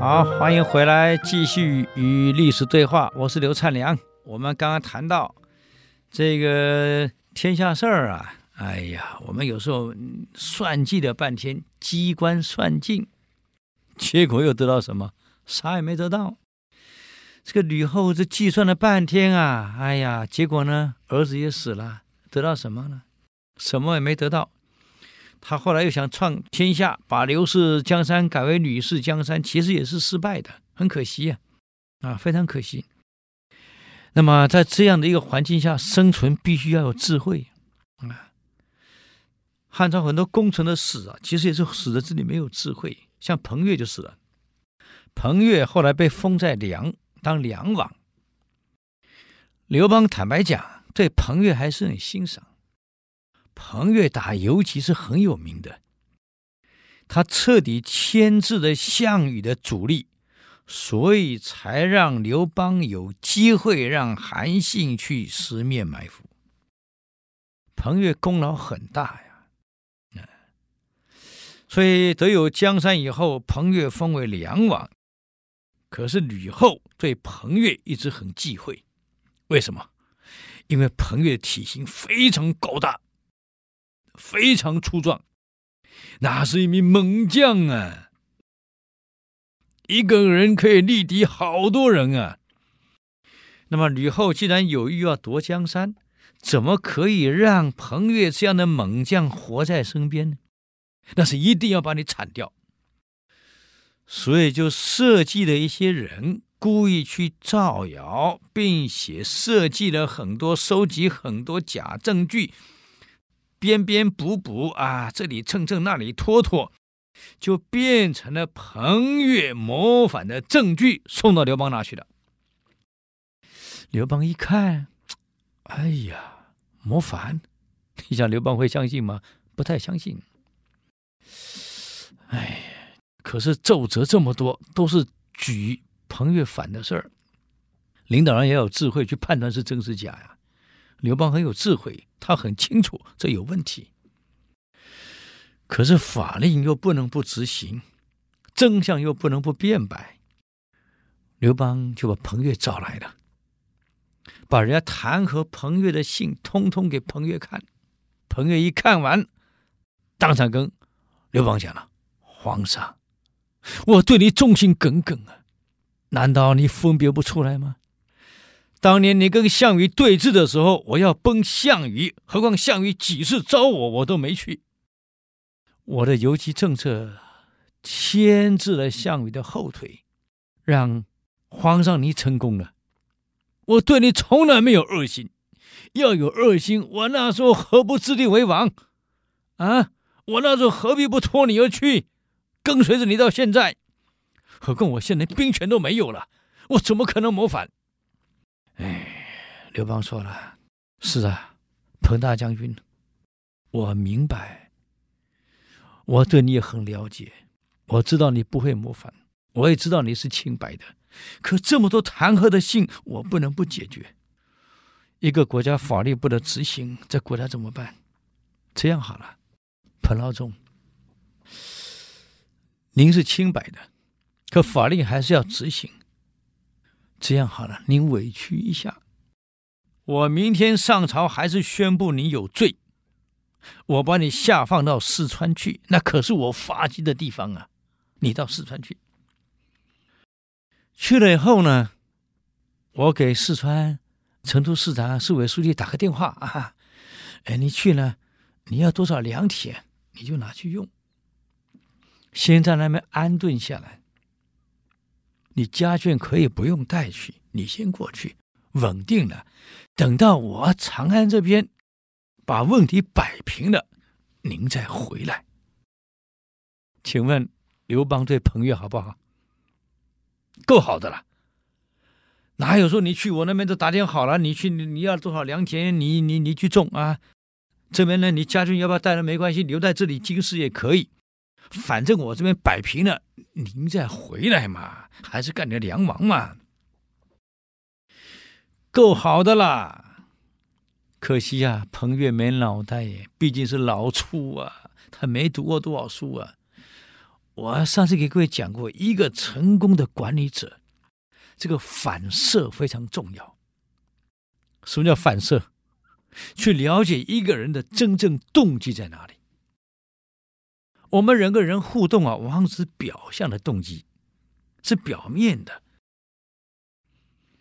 好，欢迎回来，继续与历史对话。我是刘灿良。我们刚刚谈到这个天下事儿啊，哎呀，我们有时候算计了半天，机关算尽，结果又得到什么？啥也没得到。这个吕后这计算了半天啊，哎呀，结果呢，儿子也死了，得到什么呢？什么也没得到。他后来又想创天下，把刘氏江山改为吕氏江山，其实也是失败的，很可惜呀，啊，非常可惜。那么在这样的一个环境下生存，必须要有智慧啊。汉朝很多功臣的死啊，其实也是死在这里没有智慧，像彭越就死了。彭越后来被封在梁当梁王。刘邦坦白讲，对彭越还是很欣赏。彭越打游击是很有名的，他彻底牵制了项羽的主力，所以才让刘邦有机会让韩信去十面埋伏。彭越功劳很大呀，所以得有江山以后，彭越封为梁王。可是吕后对彭越一直很忌讳，为什么？因为彭越体型非常高大。非常粗壮，那是一名猛将啊！一个人可以力敌好多人啊。那么吕后既然有意要夺江山，怎么可以让彭越这样的猛将活在身边呢？那是一定要把你铲掉。所以就设计了一些人，故意去造谣，并且设计了很多，收集很多假证据。编编补补啊，这里蹭蹭，那里拖拖，就变成了彭越谋反的证据，送到刘邦那去了。刘邦一看，哎呀，谋反！你想刘邦会相信吗？不太相信。哎，可是奏折这么多，都是举彭越反的事儿，领导人也有智慧去判断是真是假呀。刘邦很有智慧，他很清楚这有问题，可是法令又不能不执行，真相又不能不辩白。刘邦就把彭越找来了，把人家弹劾彭越的信通通给彭越看。彭越一看完，当场跟刘邦讲了：“皇上，我对你忠心耿耿啊，难道你分别不出来吗？”当年你跟项羽对峙的时候，我要崩项羽，何况项羽几次招我，我都没去。我的游击政策牵制了项羽的后腿，让皇上你成功了。我对你从来没有恶心，要有恶心，我那时候何不自立为王？啊，我那时候何必不托你而去，跟随着你到现在？何况我现在兵权都没有了，我怎么可能谋反？刘邦说了：“是啊，彭大将军，我明白，我对你也很了解，我知道你不会谋反，我也知道你是清白的。可这么多弹劾的信，我不能不解决。一个国家法律不得执行，这国家怎么办？这样好了，彭老总，您是清白的，可法律还是要执行。”这样好了，您委屈一下，我明天上朝还是宣布你有罪，我把你下放到四川去，那可是我发迹的地方啊！你到四川去，去了以后呢，我给四川成都市长、市委书记打个电话啊，哎，你去呢，你要多少良田，你就拿去用，先在那边安顿下来。你家眷可以不用带去，你先过去，稳定了。等到我长安这边把问题摆平了，您再回来。请问刘邦对彭越好不好？够好的了。哪有说你去我那边都打点好了，你去你要多少良田，你你你去种啊？这边呢，你家军要不要带来没关系，留在这里经师也可以。反正我这边摆平了，您再回来嘛，还是干点梁王嘛，够好的啦。可惜、啊，彭越没脑袋耶，毕竟是老粗啊，他没读过多少书啊。我上次给各位讲过，一个成功的管理者，这个反射非常重要。什么叫反射？去了解一个人的真正动机在哪里。我们人跟人互动啊，往往是表象的动机，是表面的。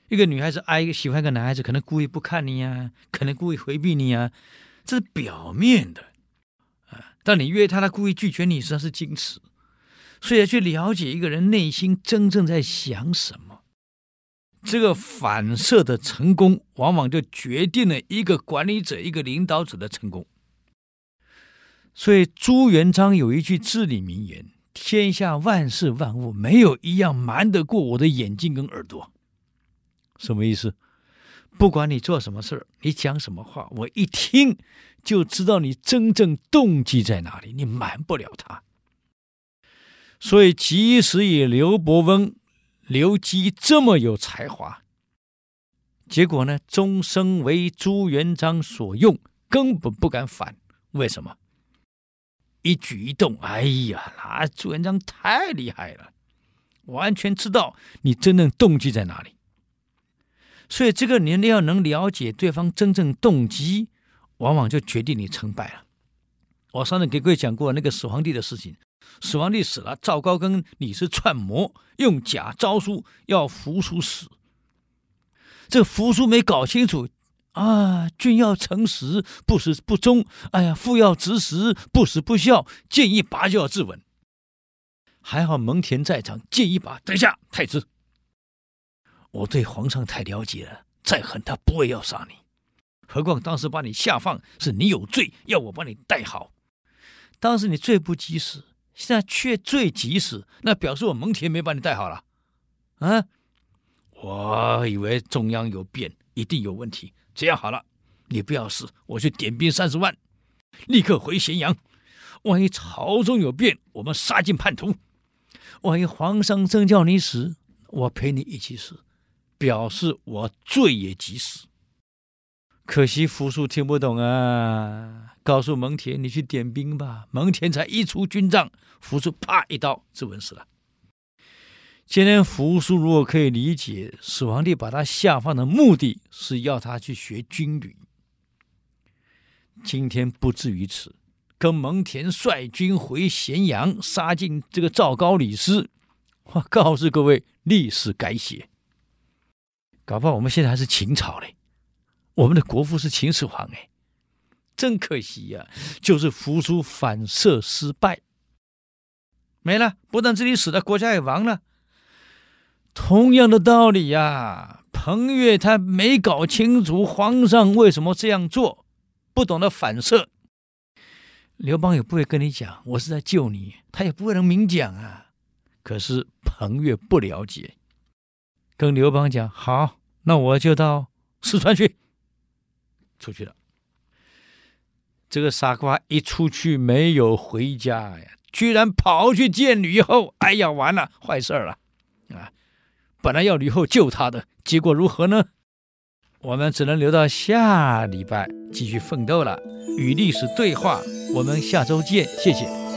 一个女孩子爱一个喜欢一个男孩子，可能故意不看你呀，可能故意回避你呀，这是表面的。啊，当你约他，他故意拒绝你，实际上是矜持。所以要去了解一个人内心真正在想什么。这个反射的成功，往往就决定了一个管理者、一个领导者的成功。所以朱元璋有一句至理名言：“天下万事万物，没有一样瞒得过我的眼睛跟耳朵。”什么意思？不管你做什么事儿，你讲什么话，我一听就知道你真正动机在哪里，你瞒不了他。所以，即使以刘伯温。刘基这么有才华，结果呢，终生为朱元璋所用，根本不敢反。为什么？一举一动，哎呀，那朱元璋太厉害了，完全知道你真正动机在哪里。所以，这个你要能了解对方真正动机，往往就决定你成败了。我上次给各位讲过那个始皇帝的事情。始皇帝死了，赵高跟李斯串谋，用假诏书要扶苏死。这扶苏没搞清楚啊，君要诚实，不死不忠；哎呀，父要直实，不死不孝。剑一拔就要自刎。还好蒙恬在场，剑一拔，等下，太子，我对皇上太了解了，再狠他不会要杀你。何况当时把你下放，是你有罪，要我帮你带好。当时你罪不及时。现在却罪及时，那表示我蒙恬没把你带好了，啊！我以为中央有变，一定有问题。这样好了，你不要死，我去点兵三十万，立刻回咸阳。万一朝中有变，我们杀尽叛徒。万一皇上真叫你死，我陪你一起死，表示我罪也及死。可惜扶苏听不懂啊，告诉蒙恬，你去点兵吧。蒙恬才一出军帐。扶苏啪一刀自刎死了。今天扶苏如果可以理解始皇帝把他下放的目的是要他去学军旅，今天不至于此，跟蒙恬率军回咸阳，杀进这个赵高李斯。我告诉各位，历史改写，搞不好我们现在还是秦朝嘞，我们的国父是秦始皇哎，真可惜呀、就是扶苏反射失败。没了，不但自己死了，国家也亡了。同样的道理呀、彭越他没搞清楚皇上为什么这样做，不懂得反射。刘邦也不会跟你讲，我是在救你，他也不会能明讲啊。可是彭越不了解，跟刘邦讲：“好，那我就到四川去。”出去了。这个傻瓜一出去没有回家呀。居然跑去见吕后，哎呀，完了，坏事儿了，啊！本来要吕后救他的，结果如何呢？我们只能留到下礼拜继续奋斗了。与历史对话，我们下周见，谢谢。